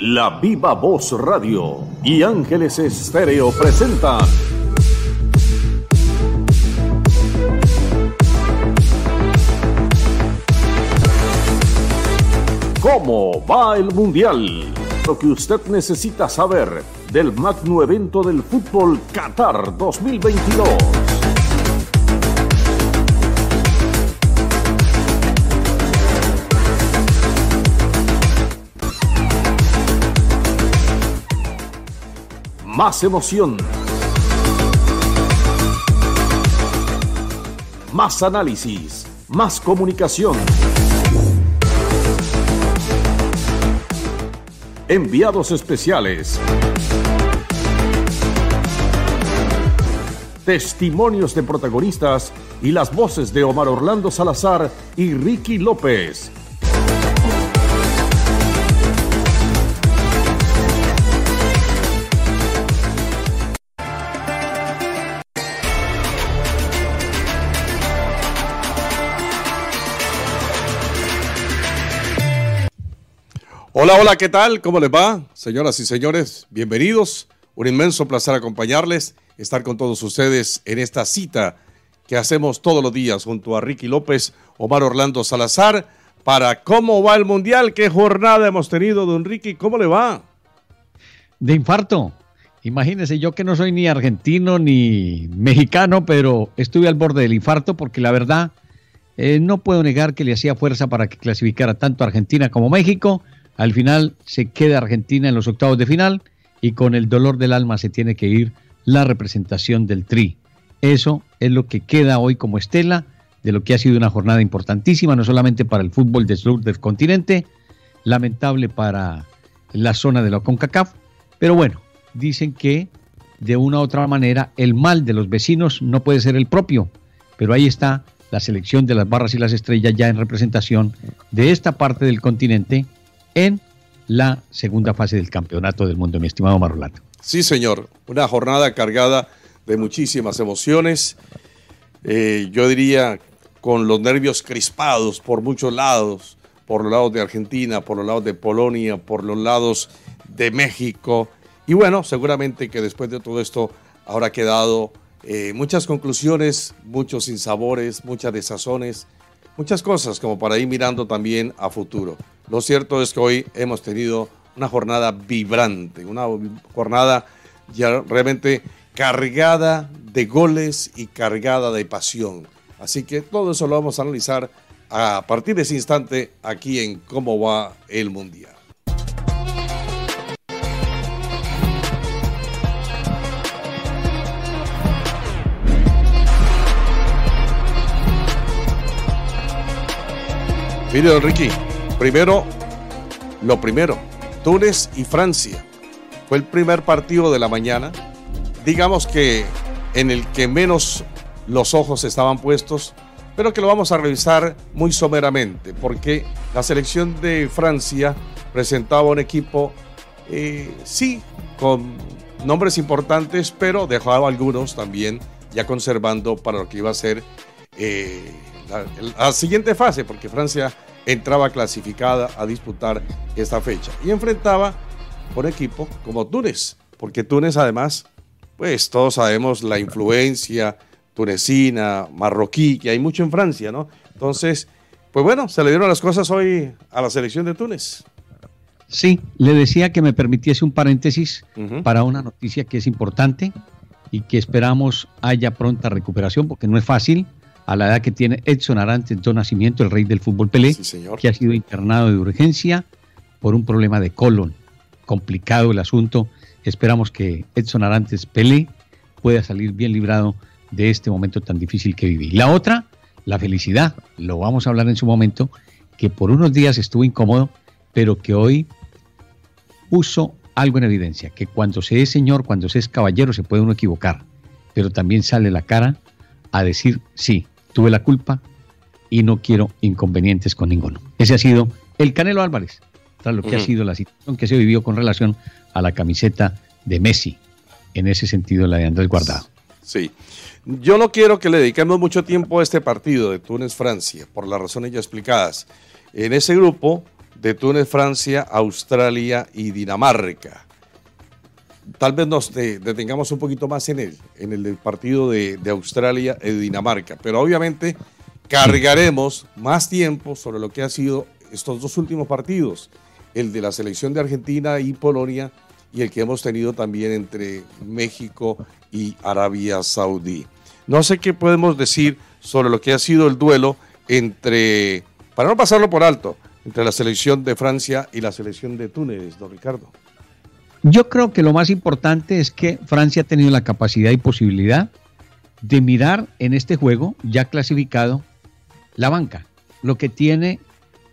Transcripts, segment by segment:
La Viva Voz Radio y Ángeles Estéreo presentan ¿Cómo va el Mundial? Lo que usted necesita saber del magno evento del fútbol Qatar 2022. Más emoción. Más análisis. Más comunicación. Enviados especiales. Testimonios de protagonistas y las voces de Omar Orlando Salazar y Ricky López. Hola, hola, ¿qué tal? ¿Cómo les va? Señoras y señores, bienvenidos. Un inmenso placer acompañarles, estar con todos ustedes en esta cita que hacemos todos los días junto a Ricky López, Omar Orlando Salazar, para cómo va el Mundial, qué jornada hemos tenido, don Ricky, ¿cómo le va? De infarto. Imagínese, yo que no soy ni argentino ni mexicano, pero estuve al borde del infarto porque la verdad eh, no puedo negar que le hacía fuerza para que clasificara tanto Argentina como México al final se queda Argentina en los octavos de final y con el dolor del alma se tiene que ir la representación del Tri. Eso es lo que queda hoy como estela de lo que ha sido una jornada importantísima, no solamente para el fútbol del sur del continente, lamentable para la zona de la CONCACAF, pero bueno, dicen que de una u otra manera el mal de los vecinos no puede ser el propio, pero ahí está la selección de las barras y las estrellas ya en representación de esta parte del continente en la segunda fase del Campeonato del Mundo, mi estimado Marolato. Sí, señor. Una jornada cargada de muchísimas emociones. Eh, yo diría con los nervios crispados por muchos lados, por los lados de Argentina, por los lados de Polonia, por los lados de México. Y bueno, seguramente que después de todo esto habrá quedado eh, muchas conclusiones, muchos sinsabores, muchas desazones, muchas cosas como para ir mirando también a futuro. Lo cierto es que hoy hemos tenido una jornada vibrante, una jornada ya realmente cargada de goles y cargada de pasión. Así que todo eso lo vamos a analizar a partir de ese instante aquí en cómo va el Mundial. Mire, don Ricky, primero, lo primero, Túnez y Francia. Fue el primer partido de la mañana. Digamos que en el que menos los ojos estaban puestos, pero que lo vamos a revisar muy someramente, porque la selección de Francia presentaba un equipo, eh, sí, con nombres importantes, pero dejaba algunos también ya conservando para lo que iba a ser eh, la, siguiente fase, porque Francia entraba clasificada a disputar esta fecha y enfrentaba un equipo como Túnez, porque Túnez además, pues todos sabemos la influencia tunecina, marroquí, que hay mucho en Francia, ¿no? Entonces, pues bueno, se le dieron las cosas hoy a la selección de Túnez. Sí, le decía que me permitiese un paréntesis para una noticia que es importante y que esperamos haya pronta recuperación, porque no es fácil a la edad que tiene Edson Arantes de nacimiento, el rey del fútbol Pelé, que ha sido internado de urgencia por un problema de colon. Complicado el asunto. Esperamos que Edson Arantes Pelé pueda salir bien librado de este momento tan difícil que viví. La otra, la felicidad, lo vamos a hablar en su momento, que por unos días estuvo incómodo, pero que hoy puso algo en evidencia, que cuando se es señor, cuando se es caballero, se puede uno equivocar, pero también sale la cara a decir sí, tuve la culpa y no quiero inconvenientes con ninguno. Ese ha sido el Canelo Álvarez, tras lo que ha sido la situación que se vivió con relación a la camiseta de Messi, en ese sentido la de Andrés Guardado. Sí. Yo no quiero que le dediquemos mucho tiempo a este partido de Túnez-Francia, por las razones ya explicadas. En ese grupo de Túnez, Francia, Australia y Dinamarca. Tal vez nos detengamos un poquito más en el, en el partido de, Australia y Dinamarca, pero obviamente cargaremos más tiempo sobre lo que ha sido estos dos últimos partidos, el de la selección de Argentina y Polonia y el que hemos tenido también entre México y Arabia Saudí. No sé qué podemos decir sobre lo que ha sido el duelo entre, para no pasarlo por alto, entre la selección de Francia y la selección de Túnez, don Ricardo. Yo creo que lo más importante es que Francia ha tenido la capacidad y posibilidad de mirar en este juego ya clasificado la banca, lo que tiene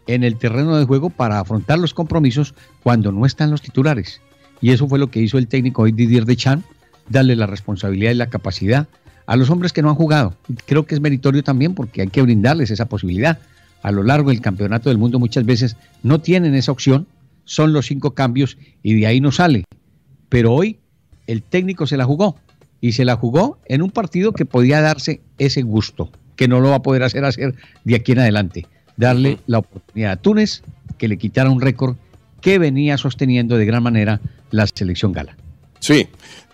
en el terreno de juego para afrontar los compromisos cuando no están los titulares. Y eso fue lo que hizo el técnico hoy Didier Deschamps, darle la responsabilidad y la capacidad a los hombres que no han jugado. creo que es meritorio también porque hay que brindarles esa posibilidad. A lo largo del campeonato del mundo muchas veces no tienen esa opción, son los cinco cambios y de ahí no sale. Pero hoy el técnico se la jugó y se la jugó en un partido que podía darse ese gusto, que no lo va a poder hacer hacer de aquí en adelante. Darle la oportunidad a Túnez que le quitara un récord que venía sosteniendo de gran manera la selección gala. Sí,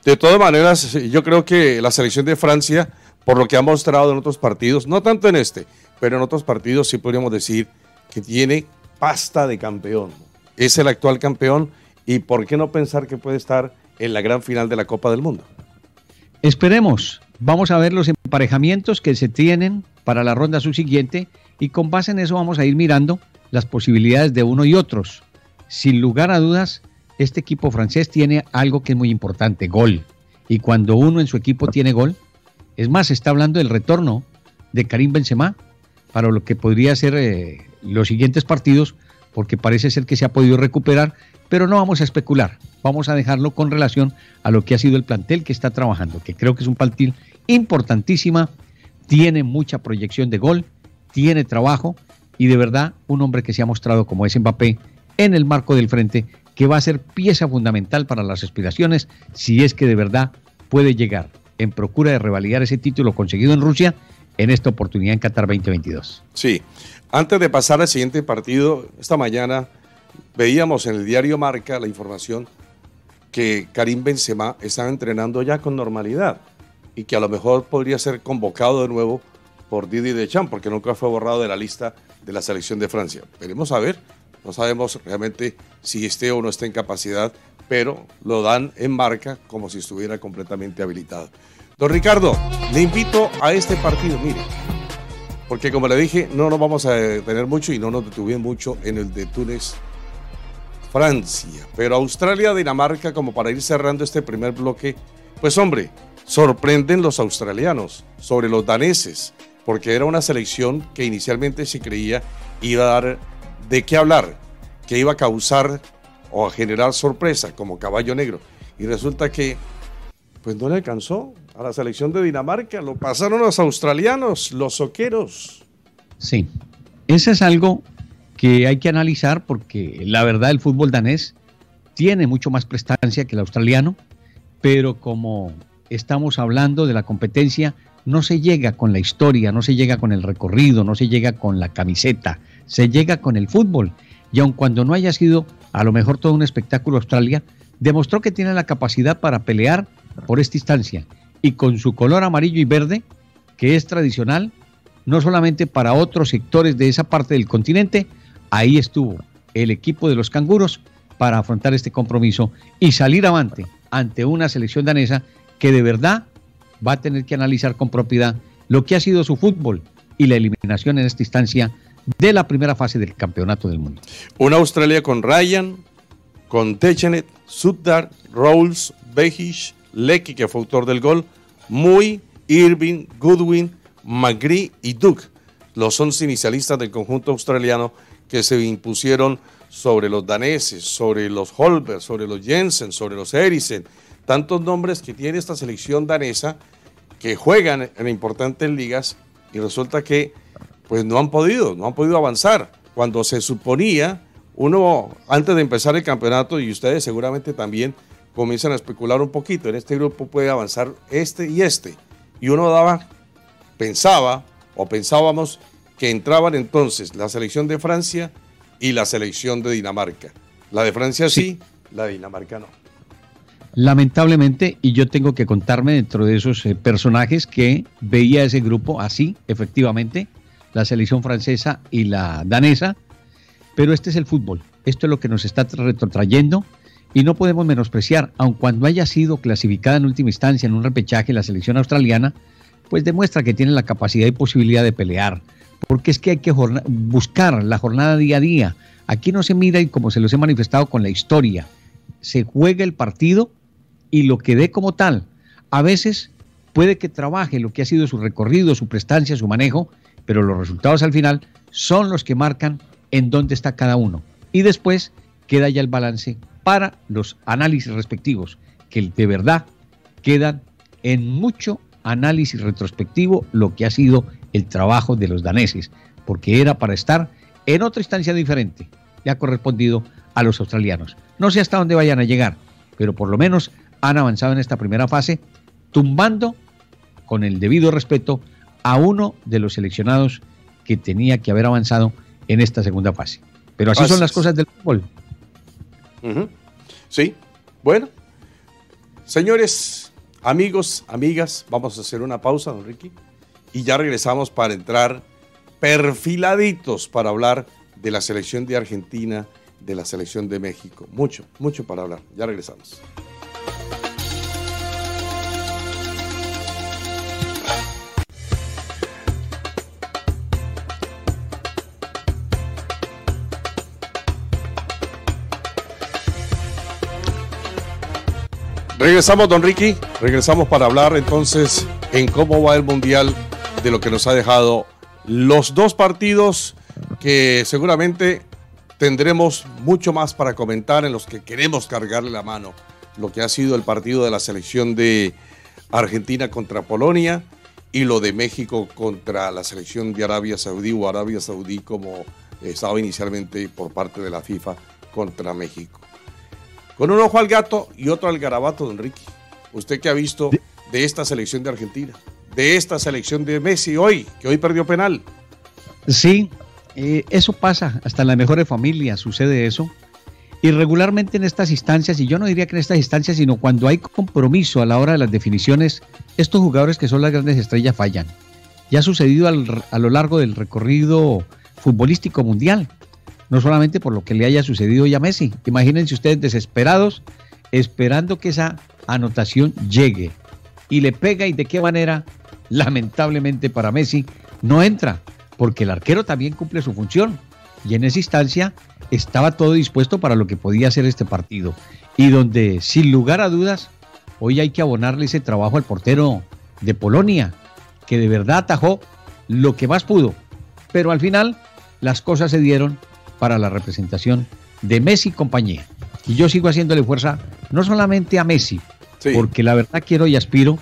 de todas maneras, yo creo que la selección de Francia, por lo que ha mostrado en otros partidos, no tanto en este, pero en otros partidos sí podríamos decir que tiene pasta de campeón. Es el actual campeón y por qué no pensar que puede estar en la gran final de la Copa del Mundo. Esperemos, vamos a ver los emparejamientos que se tienen para la ronda subsiguiente y con base en eso vamos a ir mirando las posibilidades de uno y otros. Sin lugar a dudas, este equipo francés tiene algo que es muy importante, gol. Y cuando uno en su equipo tiene gol, es más, está hablando del retorno de Karim Benzema para lo que podría ser eh, los siguientes partidos, porque parece ser que se ha podido recuperar, pero no vamos a especular, vamos a dejarlo con relación a lo que ha sido el plantel que está trabajando, que creo que es un plantel importantísima, tiene mucha proyección de gol, tiene trabajo y de verdad un hombre que se ha mostrado como es Mbappé en el marco del frente que va a ser pieza fundamental para las aspiraciones si es que de verdad puede llegar en procura de revalidar ese título conseguido en Rusia en esta oportunidad en Qatar 2022. Sí, antes de pasar al siguiente partido, esta mañana veíamos en el diario Marca la información que Karim Benzema estaba entrenando ya con normalidad y que a lo mejor podría ser convocado de nuevo por Didi Deschamps porque nunca fue borrado de la lista de la selección de Francia. Veremos a ver no sabemos realmente si esté o no esté en capacidad, pero lo dan en marca como si estuviera completamente habilitado. Don Ricardo, le invito a este partido, mire, porque como le dije, no nos vamos a detener mucho y no nos detuvimos mucho en el de Túnez, Francia, pero Australia, Dinamarca, como para ir cerrando este primer bloque, pues hombre, sorprenden los australianos sobre los daneses, porque era una selección que inicialmente se creía iba a dar de qué hablar, que iba a causar o a generar sorpresa como caballo negro. Y resulta que, pues no le alcanzó a la selección de Dinamarca, lo pasaron los australianos, los soqueros. Sí, eso es algo que hay que analizar porque la verdad el fútbol danés tiene mucho más prestancia que el australiano, pero como estamos hablando de la competencia, no se llega con la historia, no se llega con el recorrido, no se llega con la camiseta, se llega con el fútbol. Y aun cuando no haya sido a lo mejor todo un espectáculo Australia, demostró que tiene la capacidad para pelear por esta instancia. Y con su color amarillo y verde, que es tradicional, no solamente para otros sectores de esa parte del continente, ahí estuvo el equipo de los canguros para afrontar este compromiso y salir avante ante una selección danesa que de verdad va a tener que analizar con propiedad lo que ha sido su fútbol y la eliminación en esta instancia de la primera fase del Campeonato del Mundo. Una Australia con Ryan, con Techenet, Suddar, Rolls, Behish, Lecky, que fue autor del gol, Muy, Irving, Goodwin, McGree y Duke, los 11 inicialistas del conjunto australiano que se impusieron sobre los daneses, sobre los Holberg, sobre los Jensen, sobre los Eriksen, tantos nombres que tiene esta selección danesa que juegan en importantes ligas y resulta que pues no han podido, no han podido avanzar. Cuando se suponía, uno antes de empezar el campeonato, y ustedes seguramente también comienzan a especular un poquito, en este grupo puede avanzar este y este. Y uno daba, pensaba o pensábamos que entraban entonces la selección de Francia y la selección de Dinamarca. La de Francia sí, la de Dinamarca no. Lamentablemente, y yo tengo que contarme dentro de esos eh, personajes que veía ese grupo así, efectivamente, la selección francesa y la danesa, pero este es el fútbol, esto es lo que nos está retrotrayendo y no podemos menospreciar, aun cuando haya sido clasificada en última instancia en un repechaje la selección australiana, pues demuestra que tiene la capacidad y posibilidad de pelear, porque es que hay que buscar la jornada día a día. Aquí no se mira y como se los he manifestado con la historia, se juega el partido y lo que dé como tal. A veces puede que trabaje lo que ha sido su recorrido, su prestancia, su manejo, pero los resultados al final son los que marcan en dónde está cada uno. Y después queda ya el balance para los análisis respectivos, que de verdad quedan en mucho análisis retrospectivo lo que ha sido el trabajo de los daneses, porque era para estar en otra instancia diferente, ha correspondido a los australianos. No sé hasta dónde vayan a llegar, pero por lo menos han avanzado en esta primera fase, tumbando con el debido respeto a uno de los seleccionados que tenía que haber avanzado en esta segunda fase. Pero así son las cosas del fútbol. Sí, bueno. Señores, amigos, amigas, vamos a hacer una pausa, don Ricky, y ya regresamos para entrar perfiladitos para hablar de la selección de Argentina, de la selección de México. Mucho, mucho para hablar. Ya regresamos. Regresamos, don Ricky. Regresamos para hablar entonces en cómo va el Mundial de lo que nos ha dejado los dos partidos que seguramente tendremos mucho más para comentar en los que queremos cargarle la mano. Lo que ha sido el partido de la selección de Argentina contra Polonia y lo de México contra la selección de Arabia Saudí o Arabia Saudí como estaba inicialmente por parte de la FIFA contra México. Con un ojo al gato y otro al garabato, don Enrique. Usted que ha visto de esta selección de Argentina, de esta selección de Messi hoy, que hoy perdió penal. Sí, eh, eso pasa, hasta en las mejores familias sucede eso. Y regularmente en estas instancias, y yo no diría que en estas instancias, sino cuando hay compromiso a la hora de las definiciones, estos jugadores que son las grandes estrellas fallan. Ya ha sucedido a lo largo del recorrido futbolístico mundial no solamente por lo que le haya sucedido ya a Messi. Imagínense ustedes desesperados esperando que esa anotación llegue. Y le pega y de qué manera, lamentablemente para Messi, no entra, porque el arquero también cumple su función. Y en esa instancia estaba todo dispuesto para lo que podía ser este partido. Y donde sin lugar a dudas hoy hay que abonarle ese trabajo al portero de Polonia, que de verdad atajó lo que más pudo, pero al final las cosas se dieron para la representación de Messi y compañía. Y yo sigo haciéndole fuerza no solamente a Messi, porque la verdad quiero y aspiro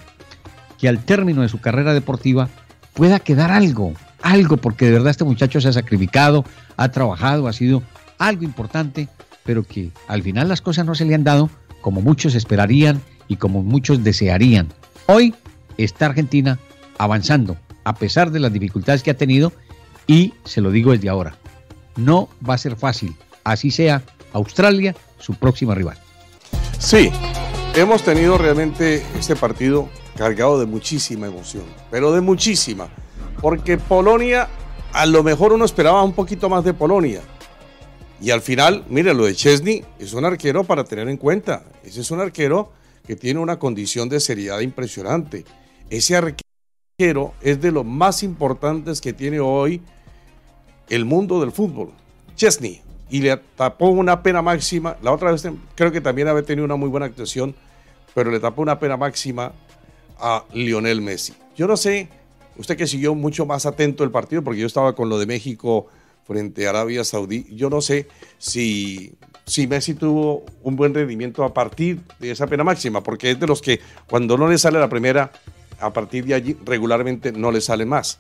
que al término de su carrera deportiva pueda quedar algo, algo, porque de verdad este muchacho se ha sacrificado, ha trabajado, ha sido algo importante, pero que al final las cosas no se le han dado como muchos esperarían y como muchos desearían. Hoy está Argentina avanzando, a pesar de las dificultades que ha tenido, y se lo digo desde ahora, no va a ser fácil. Así sea Australia su próxima rival. Sí, hemos tenido realmente este partido cargado de muchísima emoción, pero de muchísima, porque Polonia, a lo mejor uno esperaba un poquito más de Polonia. Y al final, mire, lo de Chesney es un arquero para tener en cuenta. Ese es un arquero que tiene una condición de seriedad impresionante. Ese arquero es de los más importantes que tiene hoy el mundo del fútbol, Chesney, y le tapó una pena máxima. La otra vez creo que también había tenido una muy buena actuación, pero le tapó una pena máxima a Lionel Messi. Yo no sé, usted que siguió mucho más atento el partido, porque yo estaba con lo de México frente a Arabia Saudí, yo no sé si, si Messi tuvo un buen rendimiento a partir de esa pena máxima, porque es de los que cuando no le sale la primera, a partir de allí regularmente no le sale más.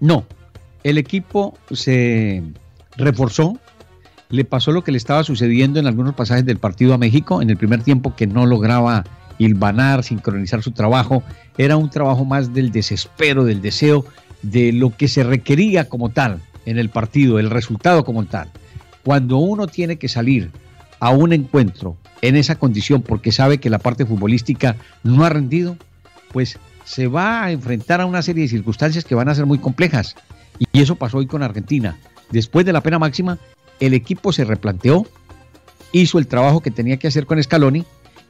No, el equipo se reforzó, le pasó lo que le estaba sucediendo en algunos pasajes del partido a México en el primer tiempo que no lograba hilvanar, sincronizar su trabajo, era un trabajo más del desespero, del deseo, de lo que se requería como tal en el partido, el resultado como tal. cuando uno tiene que salir a un encuentro en esa condición porque sabe que la parte futbolística no ha rendido, pues se va a enfrentar a una serie de circunstancias que van a ser muy complejas. Y eso pasó hoy con Argentina. Después de la pena máxima, el equipo se replanteó, hizo el trabajo que tenía que hacer con Scaloni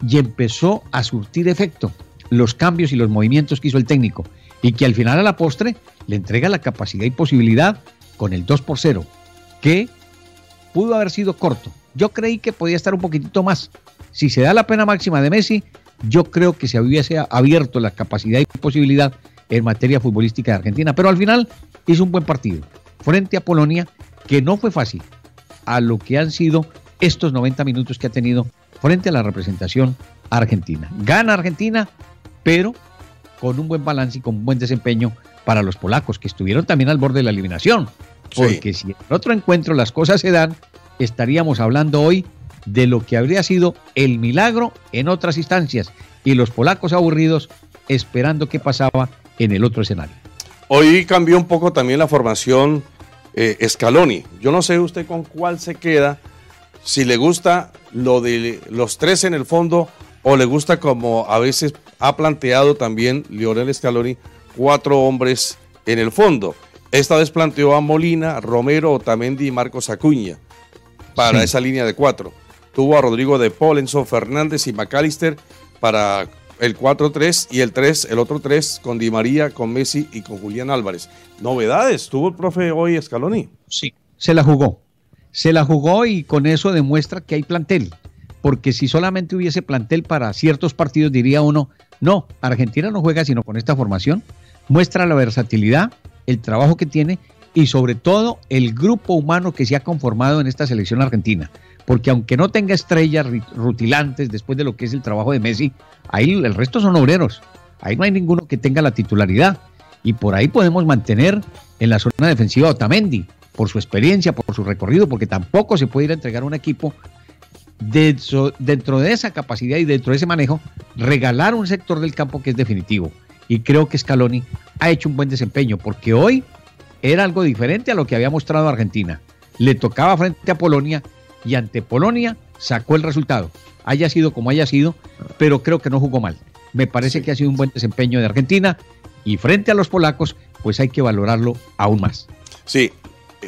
y empezó a surtir efecto los cambios y los movimientos que hizo el técnico y que al final a la postre le entrega la capacidad y posibilidad con el 2 por 0, que pudo haber sido corto. Yo creí que podía estar un poquitito más. Si se da la pena máxima de Messi, yo creo que se hubiese abierto la capacidad y posibilidad en materia futbolística de Argentina. Pero al final hizo un buen partido frente a Polonia, que no fue fácil a lo que han sido estos 90 minutos que ha tenido frente a la representación argentina. Gana Argentina, pero con un buen balance y con un buen desempeño para los polacos, que estuvieron también al borde de la eliminación. Porque si en otro encuentro las cosas se dan, estaríamos hablando hoy de lo que habría sido el milagro en otras instancias y los polacos aburridos esperando qué pasaba en el otro escenario. Hoy cambió un poco también la formación eh, Scaloni. Yo no sé usted con cuál se queda, si le gusta lo de los tres en el fondo o le gusta como a veces ha planteado también Lionel Scaloni, cuatro hombres en el fondo. Esta vez planteó a Molina, Romero, Otamendi y Marcos Acuña para esa línea de cuatro. Tuvo a Rodrigo de Paul, Enzo Fernández y McAllister para el 4-3 y el 3, el otro 3 con Di María, con Messi y con Julián Álvarez. Novedades, tuvo el profe hoy Scaloni. Sí, se la jugó. Se la jugó y con eso demuestra que hay plantel. Porque si solamente hubiese plantel para ciertos partidos, diría uno, no, Argentina no juega sino con esta formación. Muestra la versatilidad, el trabajo que tiene y sobre todo el grupo humano que se ha conformado en esta selección argentina. Porque aunque no tenga estrellas rutilantes después de lo que es el trabajo de Messi, ahí el resto son obreros. Ahí no hay ninguno que tenga la titularidad. Y por ahí podemos mantener en la zona defensiva a Otamendi, por su experiencia, por su recorrido, porque tampoco se puede ir a entregar un equipo dentro, dentro de esa capacidad y dentro de ese manejo, regalar un sector del campo que es definitivo. Y creo que Scaloni ha hecho un buen desempeño, porque hoy era algo diferente a lo que había mostrado Argentina. Le tocaba frente a Polonia y ante Polonia sacó el resultado. Haya sido como haya sido, pero creo que no jugó mal. Me parece que ha sido un buen desempeño de Argentina y frente a los polacos, pues hay que valorarlo aún más. Sí,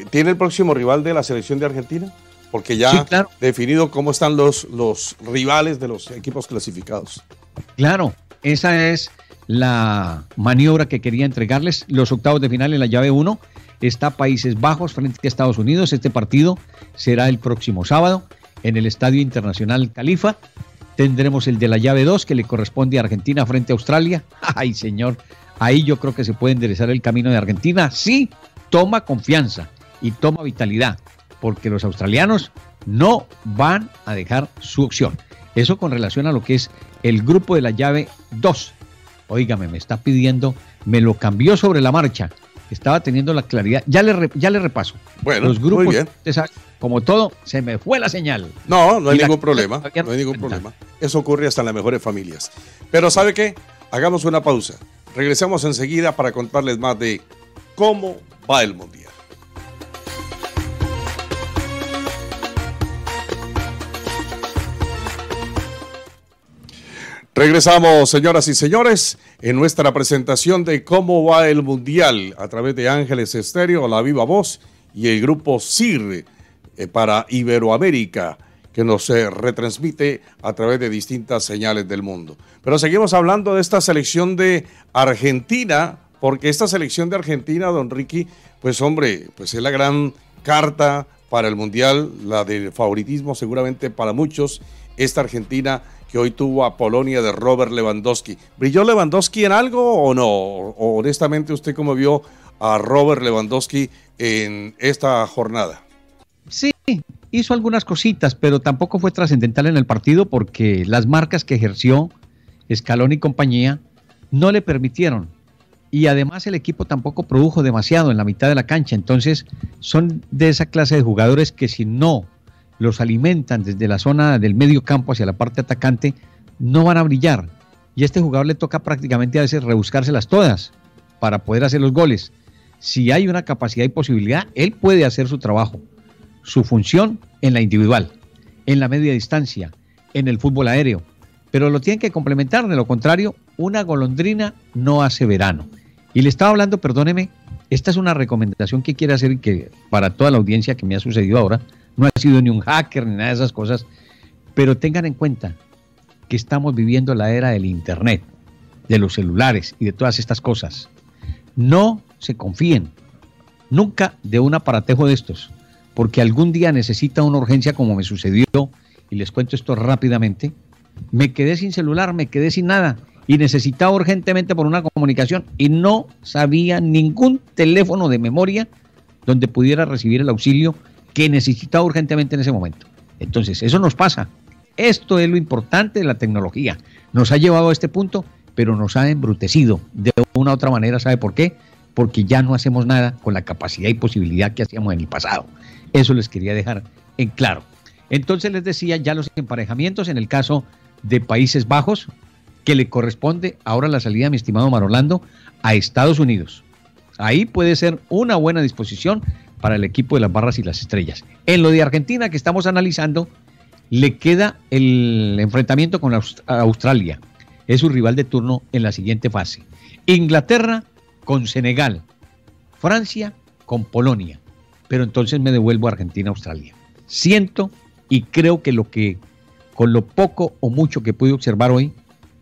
¿tiene el próximo rival de la selección de Argentina? Porque ya ha definido cómo están los, los rivales de los equipos clasificados. Claro, esa es la maniobra que quería entregarles. Los octavos de final en la llave 1 está Países Bajos frente a Estados Unidos. Este partido será el próximo sábado en el Estadio Internacional Califa. Tendremos el de la llave 2 que le corresponde a Argentina frente a Australia. Ay, señor, ahí yo creo que se puede enderezar el camino de Argentina. Sí, toma confianza y toma vitalidad, porque los australianos no van a dejar su opción. Eso con relación a lo que es el grupo de la llave 2 Óigame, me está pidiendo, me lo cambió sobre la marcha. Estaba teniendo la claridad. Ya le, ya le repaso. Bueno, Los grupos, muy bien. como todo, se me fue la señal. No, no hay ningún problema. No hay ningún problema. Eso ocurre hasta en las mejores familias. Pero ¿sabe qué? Hagamos una pausa. Regresamos enseguida para contarles más de cómo va el Mundial. Regresamos, señoras y señores, en nuestra presentación de cómo va el Mundial a través de Ángeles Estéreo, La Viva Voz y el grupo CIR eh, para Iberoamérica, que nos eh, retransmite a través de distintas señales del mundo. Pero seguimos hablando de esta selección de Argentina, porque esta selección de Argentina, don Ricky, pues hombre, pues es la gran carta para el Mundial, la del favoritismo seguramente para muchos, esta Argentina que hoy tuvo a Polonia de Robert Lewandowski. ¿Brilló Lewandowski en algo o no? honestamente, ¿usted cómo vio a Robert Lewandowski en esta jornada? Sí, hizo algunas cositas, pero tampoco fue trascendental en el partido porque las marcas que ejerció Escalón y compañía no le permitieron. Y además el equipo tampoco produjo demasiado en la mitad de la cancha. Entonces son de esa clase de jugadores que si no los alimentan desde la zona del medio campo hacia la parte atacante, no van a brillar. Y a este jugador le toca prácticamente a veces rebuscárselas todas para poder hacer los goles. Si hay una capacidad y posibilidad, él puede hacer su trabajo. su función en la individual, en la media distancia, en el fútbol aéreo, pero lo tienen que complementar, de lo contrario, una golondrina no hace verano. Y le estaba hablando, perdóneme, esta es una recomendación que quiero hacer y que para toda la audiencia que me ha sucedido ahora, no ha sido ni un hacker ni nada de esas cosas, pero tengan en cuenta que estamos viviendo la era del Internet, de los celulares y de todas estas cosas. No se confíen nunca de un aparatejo de estos, porque algún día necesita una urgencia como me sucedió, y les cuento esto rápidamente, me quedé sin celular, me quedé sin nada y necesitaba urgentemente por una comunicación y no sabía ningún teléfono de memoria donde pudiera recibir el auxilio que necesitaba urgentemente en ese momento. Entonces, eso nos pasa. Esto es lo importante de la tecnología. Nos ha llevado a este punto, pero nos ha embrutecido de una u otra manera. ¿Sabe por qué? Porque ya no hacemos nada con la capacidad y posibilidad que hacíamos en el pasado. Eso les quería dejar en claro. Entonces les decía ya los emparejamientos en el caso de Países Bajos, que le corresponde ahora la salida, mi estimado Marolando, a Estados Unidos. Ahí puede ser una buena disposición para el equipo de las barras y las estrellas. En lo de Argentina que estamos analizando, le queda el enfrentamiento con Australia. Es su rival de turno en la siguiente fase. Inglaterra con Senegal. Francia con Polonia. Pero entonces me devuelvo a Argentina-Australia. Siento y creo que lo que, con lo poco o mucho que pude observar hoy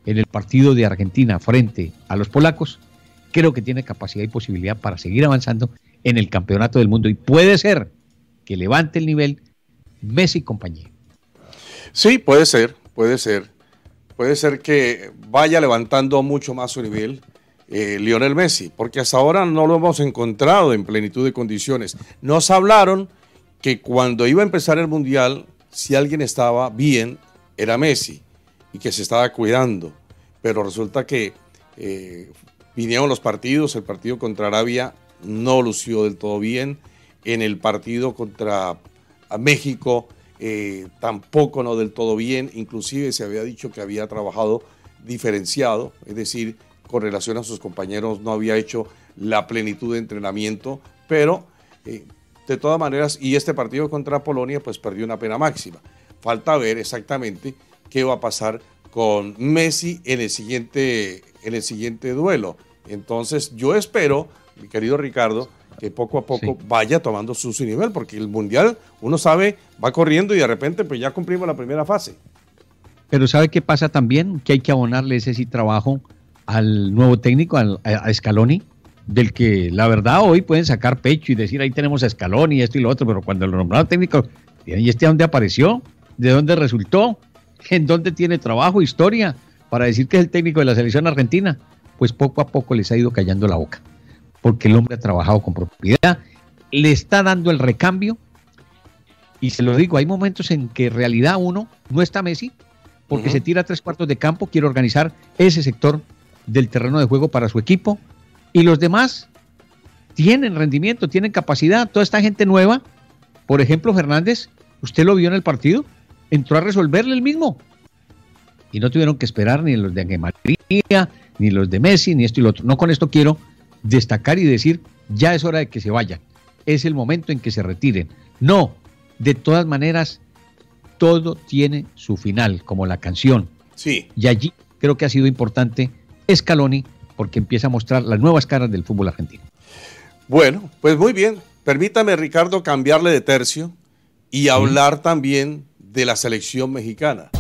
en el partido de Argentina frente a los polacos, creo que tiene capacidad y posibilidad para seguir avanzando en el campeonato del mundo y puede ser que levante el nivel Messi y compañía. Sí, puede ser, puede ser. Puede ser que vaya levantando mucho más su nivel eh, Lionel Messi, porque hasta ahora no lo hemos encontrado en plenitud de condiciones. Nos hablaron que cuando iba a empezar el Mundial si alguien estaba bien, era Messi y que se estaba cuidando. Pero resulta que eh, vinieron los partidos, el partido contra Arabia no lució del todo bien, en el partido contra México eh, tampoco no del todo bien, inclusive se había dicho que había trabajado diferenciado, es decir, con relación a sus compañeros no había hecho la plenitud de entrenamiento, pero eh, de todas maneras, y este partido contra Polonia pues perdió una pena máxima. Falta ver exactamente qué va a pasar con Messi en el siguiente, en el siguiente duelo. Entonces yo espero, mi querido Ricardo, que poco a poco vaya tomando su, su, nivel, porque el Mundial, uno sabe, va corriendo y de repente pues ya cumplimos la primera fase. Pero ¿sabe qué pasa también? Que hay que abonarle ese sí trabajo al nuevo técnico, a Scaloni, del que la verdad hoy pueden sacar pecho y decir ahí tenemos a Escalón y esto y lo otro, pero cuando lo nombraron técnico, ¿y este dónde apareció? ¿De dónde resultó? ¿En dónde tiene trabajo, historia? Para decir que es el técnico de la selección argentina. Pues poco a poco les ha ido callando la boca, porque el hombre ha trabajado con propiedad, le está dando el recambio. Y se lo digo, hay momentos en que en realidad uno no está Messi, porque se tira tres cuartos de campo, quiere organizar ese sector del terreno de juego para su equipo, y los demás tienen rendimiento, tienen capacidad. Toda esta gente nueva, por ejemplo, Fernández, usted lo vio en el partido, entró a resolverle el mismo. Y no tuvieron que esperar ni los de Ángel María, ni los de Messi, ni esto y lo otro. No con esto quiero destacar y decir, ya es hora de que se vayan. Es el momento en que se retiren. No, de todas maneras, todo tiene su final, como la canción. Sí. Y allí creo que ha sido importante Scaloni porque empieza a mostrar las nuevas caras del fútbol argentino. Bueno, pues muy bien. Permítame, Ricardo, cambiarle de tercio y hablar también de la selección mexicana.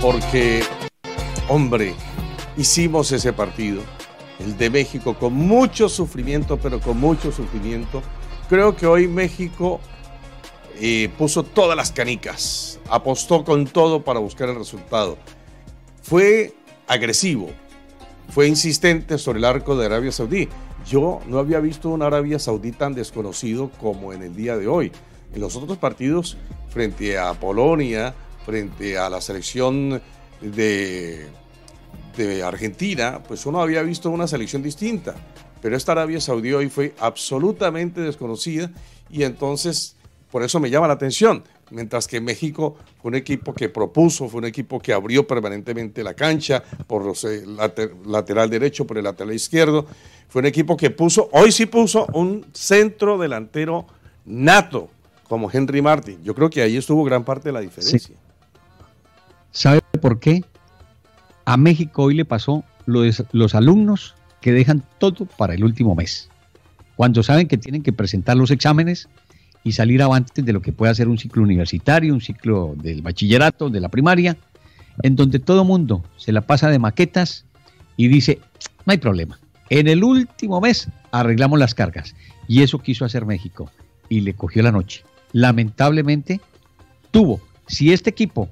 Porque, hombre, hicimos ese partido, el de México, con mucho sufrimiento, pero con mucho sufrimiento. Creo que hoy México eh, puso todas las canicas, apostó con todo para buscar el resultado. Fue agresivo, fue insistente sobre el arco de Arabia Saudí. Yo no había visto un Arabia Saudí tan desconocido como en el día de hoy. En los otros partidos, frente a Polonia, frente a la selección de, de Argentina, pues uno había visto una selección distinta. Pero esta Arabia Saudí hoy fue absolutamente desconocida y entonces por eso me llama la atención mientras que México fue un equipo que propuso, fue un equipo que abrió permanentemente la cancha por el lateral derecho, por el lateral izquierdo, fue un equipo que puso, hoy sí puso un centro delantero nato, como Henry Martin. Yo creo que ahí estuvo gran parte de la diferencia. ¿Sabe por qué? A México hoy le pasó los, los alumnos que dejan todo para el último mes. Cuando saben que tienen que presentar los exámenes y salir avantes de lo que puede ser un ciclo universitario, un ciclo del bachillerato, de la primaria, en donde todo mundo se la pasa de maquetas y dice, no hay problema. En el último mes arreglamos las cargas. Y eso quiso hacer México. Y le cogió la noche. Lamentablemente, tuvo. Si este equipo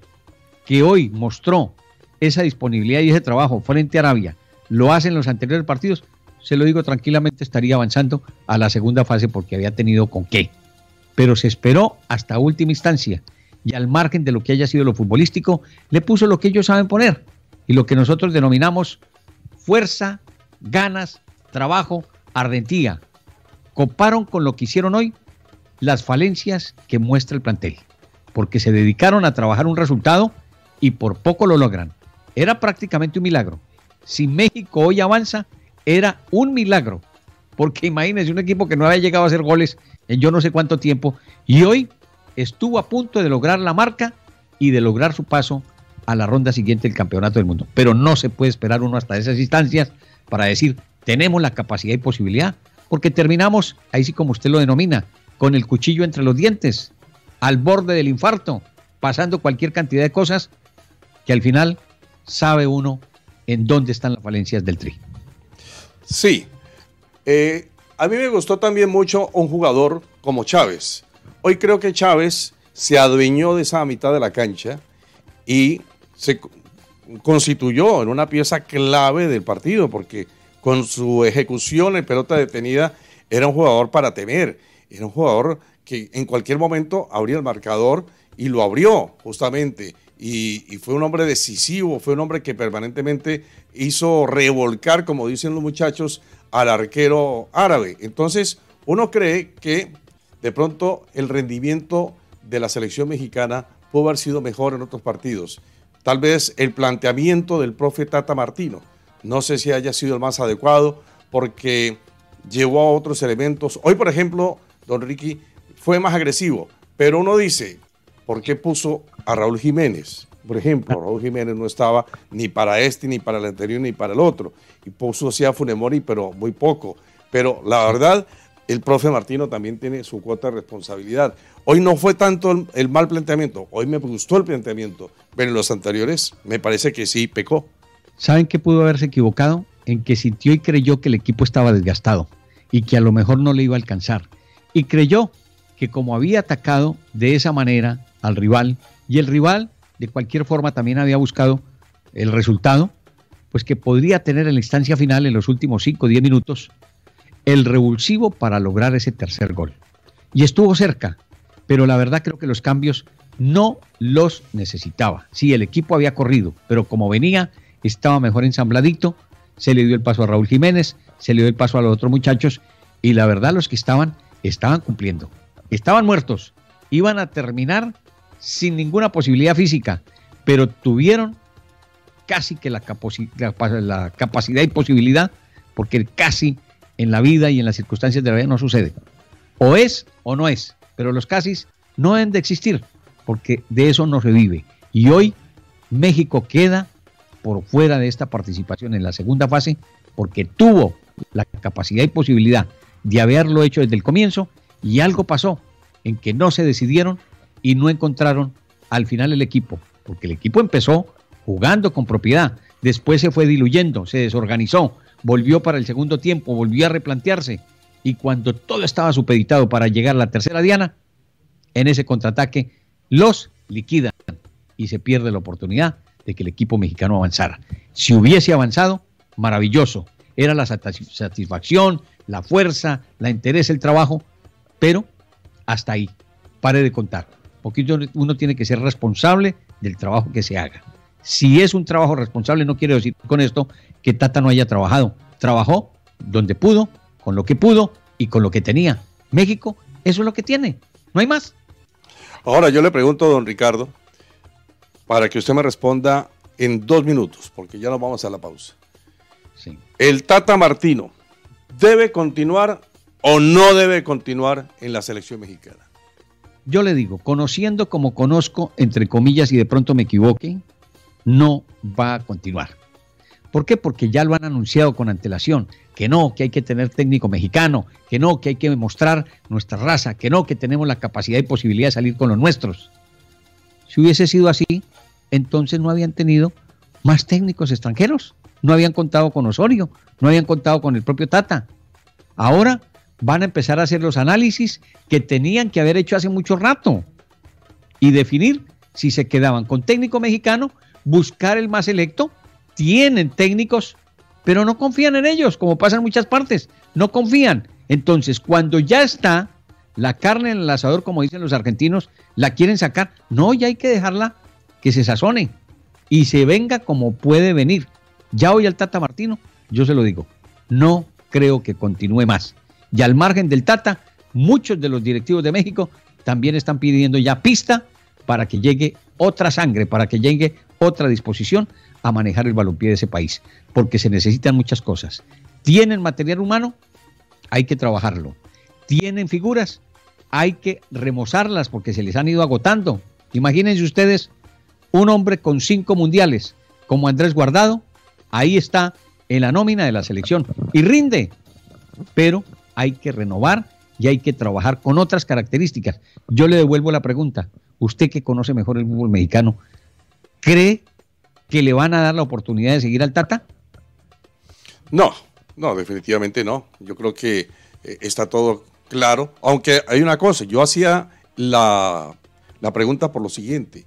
que hoy mostró esa disponibilidad y ese trabajo frente a Arabia lo hace en los anteriores partidos, se lo digo tranquilamente, estaría avanzando a la segunda fase porque había tenido con qué. Pero se esperó hasta última instancia y al margen de lo que haya sido lo futbolístico, le puso lo que ellos saben poner y lo que nosotros denominamos fuerza, ganas, trabajo, ardentía. Coparon con lo que hicieron hoy las falencias que muestra el plantel, porque se dedicaron a trabajar un resultado y por poco lo logran. Era prácticamente un milagro. Si México hoy avanza, era un milagro, porque imagínense un equipo que no había llegado a hacer goles en yo no sé cuánto tiempo y hoy estuvo a punto de lograr la marca y de lograr su paso a la ronda siguiente del Campeonato del Mundo. Pero no se puede esperar uno hasta esas instancias para decir, tenemos la capacidad y posibilidad, porque terminamos, ahí sí como usted lo denomina, con el cuchillo entre los dientes, al borde del infarto, pasando cualquier cantidad de cosas que al final sabe uno en dónde están las falencias del tri. Sí. Eh, a mí me gustó también mucho un jugador como Chávez. Hoy creo que Chávez se adueñó de esa mitad de la cancha y se constituyó en una pieza clave del partido, porque con su ejecución en pelota detenida era un jugador para temer, era un jugador que en cualquier momento abría el marcador y lo abrió justamente. Y, fue un hombre decisivo, fue un hombre que permanentemente hizo revolcar, como dicen los muchachos, al arquero árabe. Entonces, uno cree que de pronto el rendimiento de la selección mexicana pudo haber sido mejor en otros partidos. Tal vez el planteamiento del profe Tata Martino, no sé si haya sido el más adecuado porque llevó a otros elementos. Hoy, por ejemplo, don Ricky fue más agresivo, pero uno dice, ¿por qué puso a Raúl Jiménez? Por ejemplo, Raúl Jiménez no estaba ni para este, ni para el anterior, ni para el otro. Y puso así a Funemori, pero muy poco. Pero la verdad, el profe Martino también tiene su cuota de responsabilidad. Hoy no fue tanto el, mal planteamiento, hoy me gustó el planteamiento, pero en los anteriores me parece que sí pecó. ¿Saben qué pudo haberse equivocado? En que sintió y creyó que el equipo estaba desgastado y que a lo mejor no le iba a alcanzar. Y creyó que como había atacado de esa manera al rival y el rival de cualquier forma también había buscado el resultado, pues que podría tener en la instancia final, en los últimos 5 o 10 minutos, el revulsivo para lograr ese tercer gol. Y estuvo cerca, pero la verdad creo que los cambios no los necesitaba. Sí, el equipo había corrido, pero como venía, estaba mejor ensambladito, se le dio el paso a Raúl Jiménez, se le dio el paso a los otros muchachos, y la verdad los que estaban, estaban cumpliendo. Estaban muertos, iban a terminar sin ninguna posibilidad física, pero tuvieron casi que la, capacidad y posibilidad, porque casi en la vida y en las circunstancias de la vida no sucede. O es o no es, pero los casi no deben de existir, porque de eso no se vive. Y hoy México queda por fuera de esta participación en la segunda fase porque tuvo la capacidad y posibilidad de haberlo hecho desde el comienzo y algo pasó en que no se decidieron y no encontraron al final el equipo, porque el equipo empezó jugando con propiedad, después se fue diluyendo, se desorganizó, volvió para el segundo tiempo, volvió a replantearse y cuando todo estaba supeditado para llegar a la tercera diana, en ese contraataque los liquidan y se pierde la oportunidad de que el equipo mexicano avanzara. Si hubiese avanzado, maravilloso. Era la satisfacción, la fuerza, la interés, el trabajo, pero hasta ahí. Pare de contar. Porque uno tiene que ser responsable del trabajo que se haga. Si es un trabajo responsable, no quiero decir con esto que Tata no haya trabajado. Trabajó donde pudo, con lo que pudo y con lo que tenía. México, eso es lo que tiene. No hay más. Ahora yo le pregunto a don Ricardo, para que usted me responda en dos minutos, porque ya nos vamos a la pausa. Sí. El Tata Martino, ¿debe continuar o no debe continuar en la selección mexicana? Yo le digo, conociendo como conozco, entre comillas, y de pronto me equivoque, no va a continuar. ¿Por qué? Porque ya lo han anunciado con antelación, que no, que hay que tener técnico mexicano, que no, que hay que mostrar nuestra raza, que no, que tenemos la capacidad y posibilidad de salir con los nuestros. Si hubiese sido así, entonces no habían tenido más técnicos extranjeros, no habían contado con Osorio, no habían contado con el propio Tata. Ahora van a empezar a hacer los análisis que tenían que haber hecho hace mucho rato y definir si se quedaban con técnico mexicano, buscar el más electo. Tienen técnicos, pero no confían en ellos, como pasa en muchas partes. No confían. Entonces, cuando ya está la carne en el asador, como dicen los argentinos, la quieren sacar. No, ya hay que dejarla que se sazone y se venga como puede venir. Ya hoy al Tata Martino, yo se lo digo, no creo que continúe más. Y al margen del Tata, muchos de los directivos de México también están pidiendo ya pista para que llegue otra sangre, para que llegue otra disposición a manejar el balompié de ese país, porque se necesitan muchas cosas. ¿Tienen material humano? Hay que trabajarlo. ¿Tienen figuras? Hay que remozarlas porque se les han ido agotando. Imagínense ustedes un hombre con cinco mundiales como Andrés Guardado, ahí está en la nómina de la selección y rinde, pero hay que renovar y hay que trabajar con otras características. Yo le devuelvo la pregunta, usted que conoce mejor el fútbol mexicano, ¿cree que le van a dar la oportunidad de seguir al Tata? No, no, definitivamente no. Yo creo que eh, está todo claro, aunque hay una cosa, yo hacía la, la pregunta por lo siguiente.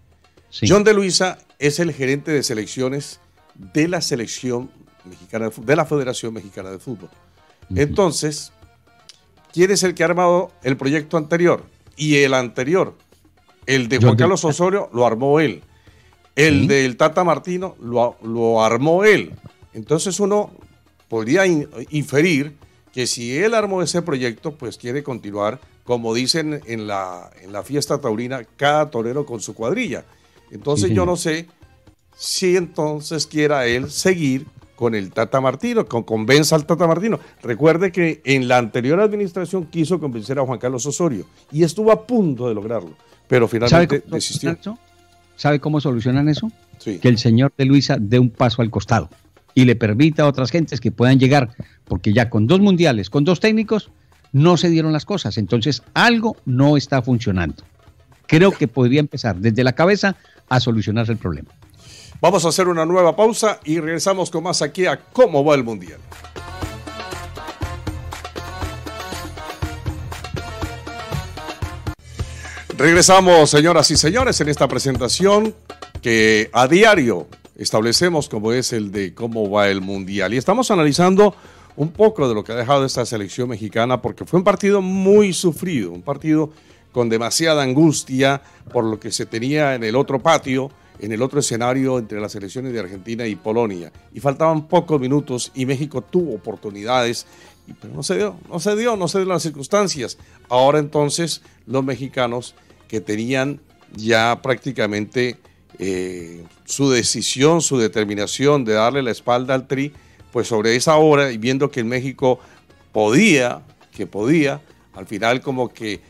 John de Luisa es el gerente de selecciones de la selección mexicana de, la Federación Mexicana de Fútbol. Entonces, ¿quién es el que ha armado el proyecto anterior? Y el anterior, el de Juan Carlos Osorio, lo armó él. El del Tata Martino lo, lo, armó él. Entonces uno podría inferir que si él armó ese proyecto, pues quiere continuar, como dicen en la, en la fiesta taurina, cada torero con su cuadrilla. Entonces yo no sé si entonces quiera él seguir con el Tata Martino, con convenza al Tata Martino. Recuerde que en la anterior administración quiso convencer a Juan Carlos Osorio y estuvo a punto de lograrlo, pero finalmente desistió. ¿Sabe cómo solucionan eso? Que el señor de Luisa dé un paso al costado y le permita a otras gentes que puedan llegar, porque ya con dos mundiales, con dos técnicos, no se dieron las cosas. Entonces algo no está funcionando. Creo que podría empezar desde la cabeza a solucionarse el problema. Vamos a hacer una nueva pausa y regresamos con más aquí a cómo va el Mundial. Regresamos, señoras y señores, en esta presentación que a diario establecemos como es el de cómo va el Mundial. Y estamos analizando un poco de lo que ha dejado esta selección mexicana porque fue un partido muy sufrido, un partido con demasiada angustia por lo que se tenía en el otro patio, en el otro escenario entre las elecciones de Argentina y Polonia. Y faltaban pocos minutos y México tuvo oportunidades, pero no se dio, no se dio, no se dio las circunstancias. Ahora entonces los mexicanos que tenían ya prácticamente eh, su decisión, su determinación de darle la espalda al Tri, pues sobre esa hora y viendo que en México podía, que podía, al final como que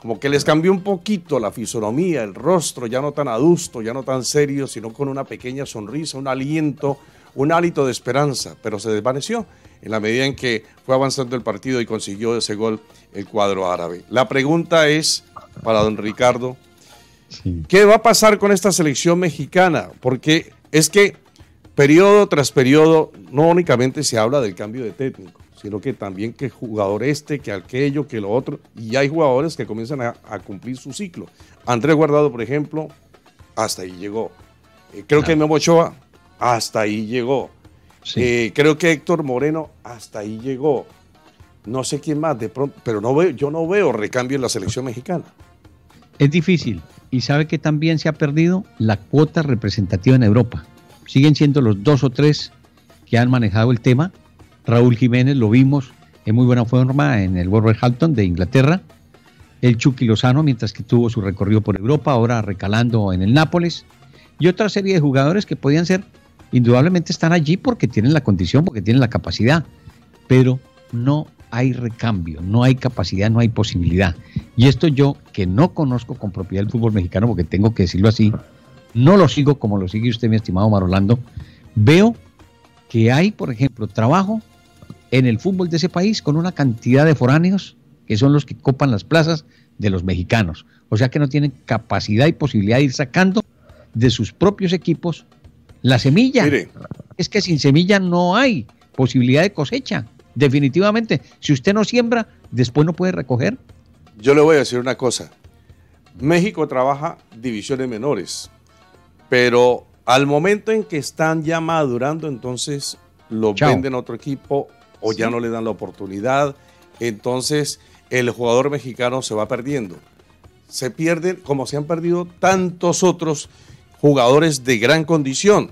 como que les cambió un poquito la fisonomía, el rostro, ya no tan adusto, ya no tan serio, sino con una pequeña sonrisa, un aliento, un hálito de esperanza, pero se desvaneció en la medida en que fue avanzando el partido y consiguió ese gol el cuadro árabe. La pregunta es para don Ricardo, ¿qué va a pasar con esta selección mexicana? Porque es que periodo tras periodo no únicamente se habla del cambio de técnico sino que también que jugador este, que aquello, que lo otro, y hay jugadores que comienzan a, cumplir su ciclo. Andrés Guardado, por ejemplo, hasta ahí llegó. Eh, creo que Memo Ochoa, hasta ahí llegó. Eh, creo que Héctor Moreno, hasta ahí llegó. No sé quién más, de pronto, pero no veo, yo no veo recambio en la selección mexicana. Es difícil. Y sabe que también se ha perdido la cuota representativa en Europa. Siguen siendo los dos o tres que han manejado el tema Raúl Jiménez lo vimos en muy buena forma en el Wolverhampton de Inglaterra. El Chucky Lozano, mientras que tuvo su recorrido por Europa, ahora recalando en el Nápoles. Y otra serie de jugadores que podían ser, indudablemente están allí porque tienen la condición, porque tienen la capacidad, pero no hay recambio, no hay capacidad, no hay posibilidad. Y esto yo, que no conozco con propiedad el fútbol mexicano, porque tengo que decirlo así, no lo sigo como lo sigue usted, mi estimado Marolando, veo que hay, por ejemplo, trabajo en el fútbol de ese país con una cantidad de foráneos que son los que copan las plazas de los mexicanos. O sea que no tienen capacidad y posibilidad de ir sacando de sus propios equipos la semilla. Es que sin semilla no hay posibilidad de cosecha. Definitivamente, si usted no siembra, después no puede recoger. Yo le voy a decir una cosa. México trabaja divisiones menores, pero al momento en que están ya madurando, entonces lo venden a otro equipo o ya no le dan la oportunidad. Entonces el jugador mexicano se va perdiendo. Se pierden como se han perdido tantos otros jugadores de gran condición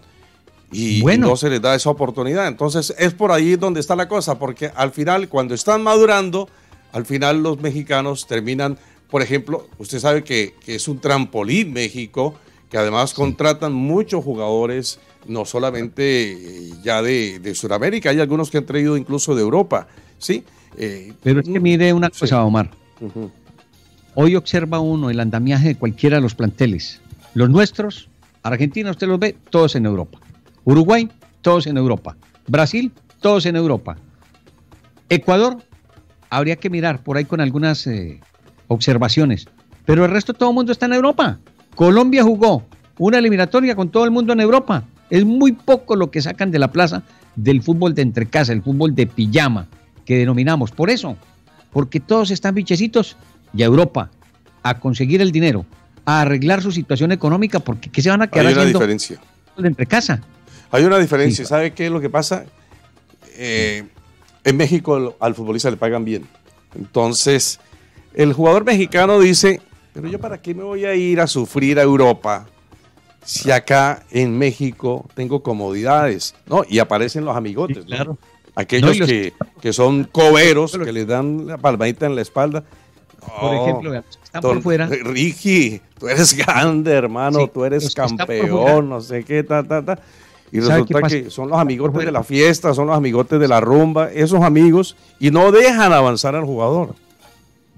y no se les da esa oportunidad. Entonces es por ahí donde está la cosa, porque al final, cuando están madurando, al final los mexicanos terminan, por ejemplo, usted sabe que, es un trampolín México, que además contratan muchos jugadores, no solamente eh, ya de, de, Sudamérica, hay algunos que han traído incluso de Europa, ¿sí? Eh, Pero es que mire una cosa, Omar. Hoy observa uno el andamiaje de cualquiera de los planteles. Los nuestros, Argentina, usted los ve, todos en Europa. Uruguay, todos en Europa. Brasil, todos en Europa. Ecuador, habría que mirar por ahí con algunas eh, observaciones. Pero el resto todo el mundo está en Europa. Colombia jugó una eliminatoria con todo el mundo en Europa. Es muy poco lo que sacan de la plaza del fútbol de entrecasa, el fútbol de pijama, que denominamos. Por eso, porque todos están bichecitos y a Europa a conseguir el dinero, a arreglar su situación económica, porque ¿qué se van a quedar Hay una diferencia. de entrecasa? Hay una diferencia. ¿Sabe qué es lo que pasa? Eh, en México al futbolista le pagan bien. Entonces, el jugador mexicano dice, pero yo para qué me voy a ir a sufrir a Europa si acá en México tengo comodidades, ¿no? Y aparecen los amigotes, claro. Aquellos que, que, son coberos, que le dan la palmadita en la espalda. Por ejemplo, están por fuera. Ricky, tú eres grande, hermano, tú eres campeón, no sé qué, ta, ta, ta. Y resulta que son los amigotes de la fiesta, son los amigotes de la rumba, esos amigos, y no dejan avanzar al jugador.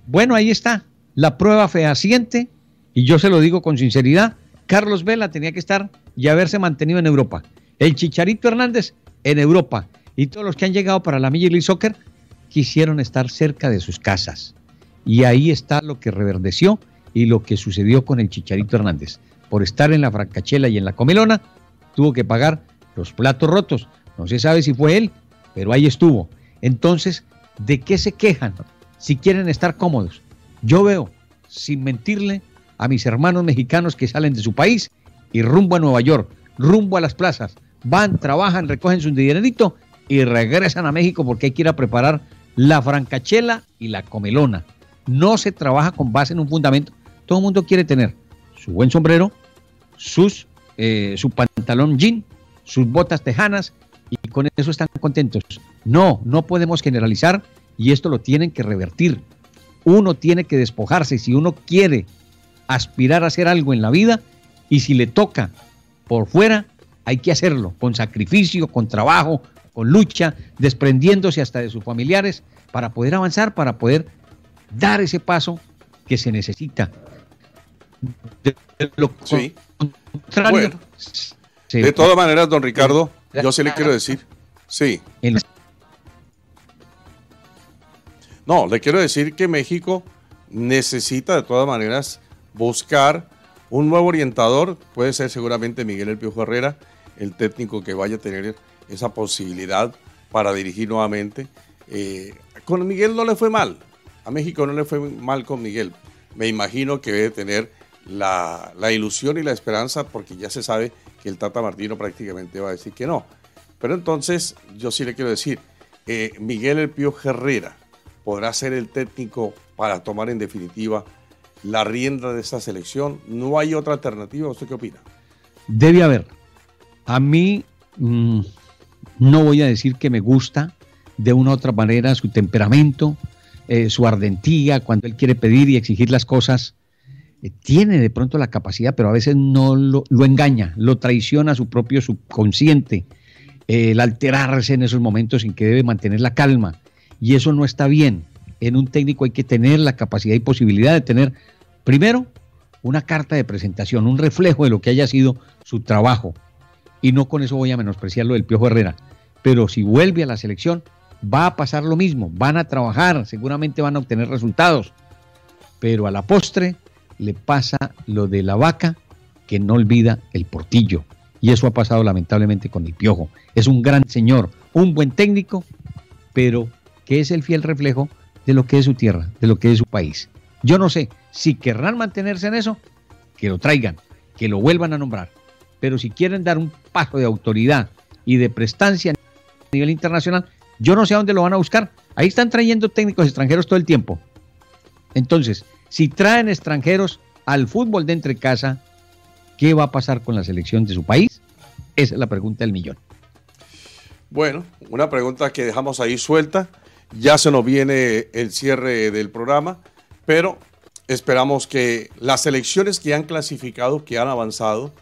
Bueno, ahí está, la prueba fehaciente, y yo se lo digo con sinceridad, Carlos Vela tenía que estar y haberse mantenido en Europa. El Chicharito Hernández en Europa. Y todos los que han llegado para la Major League Soccer quisieron estar cerca de sus casas. Y ahí está lo que reverdeció y lo que sucedió con el Chicharito Hernández. Por estar en la Francachela y en la Comelona, tuvo que pagar los platos rotos. No se sabe si fue él, pero ahí estuvo. Entonces, ¿de qué se quejan si quieren estar cómodos? Yo veo, sin mentirle, a mis hermanos mexicanos que salen de su país y rumbo a Nueva York, rumbo a las plazas, van, trabajan, recogen su dinerito y regresan a México porque hay que ir a preparar la francachela y la comelona. No se trabaja con base en un fundamento. Todo el mundo quiere tener su buen sombrero, sus eh, su pantalón jean, sus botas tejanas y con eso están contentos. No, no podemos generalizar y esto lo tienen que revertir. Uno tiene que despojarse si uno quiere aspirar a hacer algo en la vida y si le toca por fuera, hay que hacerlo con sacrificio, con trabajo, con lucha, desprendiéndose hasta de sus familiares para poder avanzar, para poder dar ese paso que se necesita. sí. De todas maneras, don Ricardo, yo sí le quiero decir, sí. No, le quiero decir que México necesita de todas maneras buscar un nuevo orientador, puede ser seguramente Miguel El Piojo Herrera, el técnico que vaya a tener esa posibilidad para dirigir nuevamente. Eh, con Miguel no le fue mal, a México no le fue mal con Miguel. Me imagino que debe tener la, ilusión y la esperanza porque ya se sabe que el Tata Martino prácticamente va a decir que no. Pero entonces yo sí le quiero decir, eh, Miguel El Pío Herrera podrá ser el técnico para tomar en definitiva la rienda de esta selección. ¿No hay otra alternativa? ¿Usted qué opina? Debe haber. A mí mm, no voy a decir que me gusta de una u otra manera su temperamento, eh, su ardentía, cuando él quiere pedir y exigir las cosas eh, tiene de pronto la capacidad, pero a veces no lo, engaña, lo traiciona a su propio subconsciente, el alterarse en esos momentos en que debe mantener la calma Y eso no está bien. En un técnico hay que tener la capacidad y posibilidad de tener, primero, una carta de presentación, un reflejo de lo que haya sido su trabajo. Y no con eso voy a menospreciar lo del Piojo Herrera. Pero si vuelve a la selección, va a pasar lo mismo. Van a trabajar, seguramente van a obtener resultados. Pero a la postre le pasa lo de la vaca que no olvida el portillo. Y eso ha pasado lamentablemente con el Piojo. Es un gran señor, un buen técnico, pero que es el fiel reflejo de lo que es su tierra, de lo que es su país. Yo no sé si querrán mantenerse en eso, que lo traigan, que lo vuelvan a nombrar. Pero si quieren dar un paso de autoridad y de prestancia a nivel internacional, yo no sé a dónde lo van a buscar. Ahí están trayendo técnicos extranjeros todo el tiempo. Entonces, si traen extranjeros al fútbol de entre casa, ¿qué va a pasar con la selección de su país? Esa es la pregunta del millón. Bueno, una pregunta que dejamos ahí suelta. Ya se nos viene el cierre del programa, pero esperamos que las selecciones que han clasificado, que han avanzado,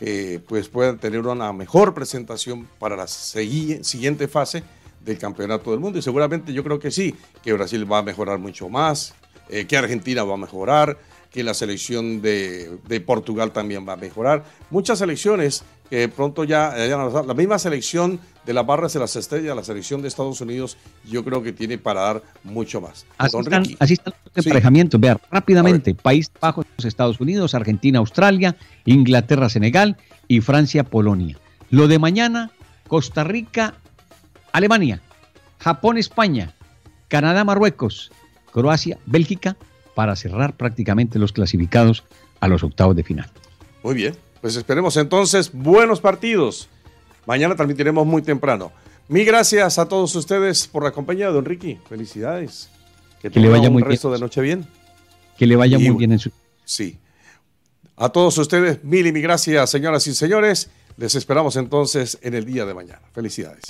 eh, pues puedan tener una mejor presentación para la siguiente fase del Campeonato del Mundo. Y seguramente yo creo que sí, que Brasil va a mejorar mucho más, eh, que Argentina va a mejorar, que la selección de, Portugal también va a mejorar. Muchas selecciones que pronto ya, la misma selección de las barras de las estrellas, la selección de Estados Unidos, yo creo que tiene para dar mucho más. Así están, así están, los emparejamientos. Vean, rápidamente, País Bajo, Estados Unidos, Argentina, Australia, Inglaterra, Senegal y Francia, Polonia. Lo de mañana, Costa Rica, Alemania, Japón, España, Canadá, Marruecos, Croacia, Bélgica, para cerrar prácticamente los clasificados a los octavos de final. Muy bien, pues esperemos entonces buenos partidos. Mañana transmitiremos muy temprano. Mil gracias a todos ustedes por la compañía, don Ricky. Felicidades. Que, le vaya un muy resto de noche bien. Que le vaya muy bien en su. Sí. A todos ustedes, mil y mil gracias, señoras y señores. Les esperamos entonces en el día de mañana. Felicidades.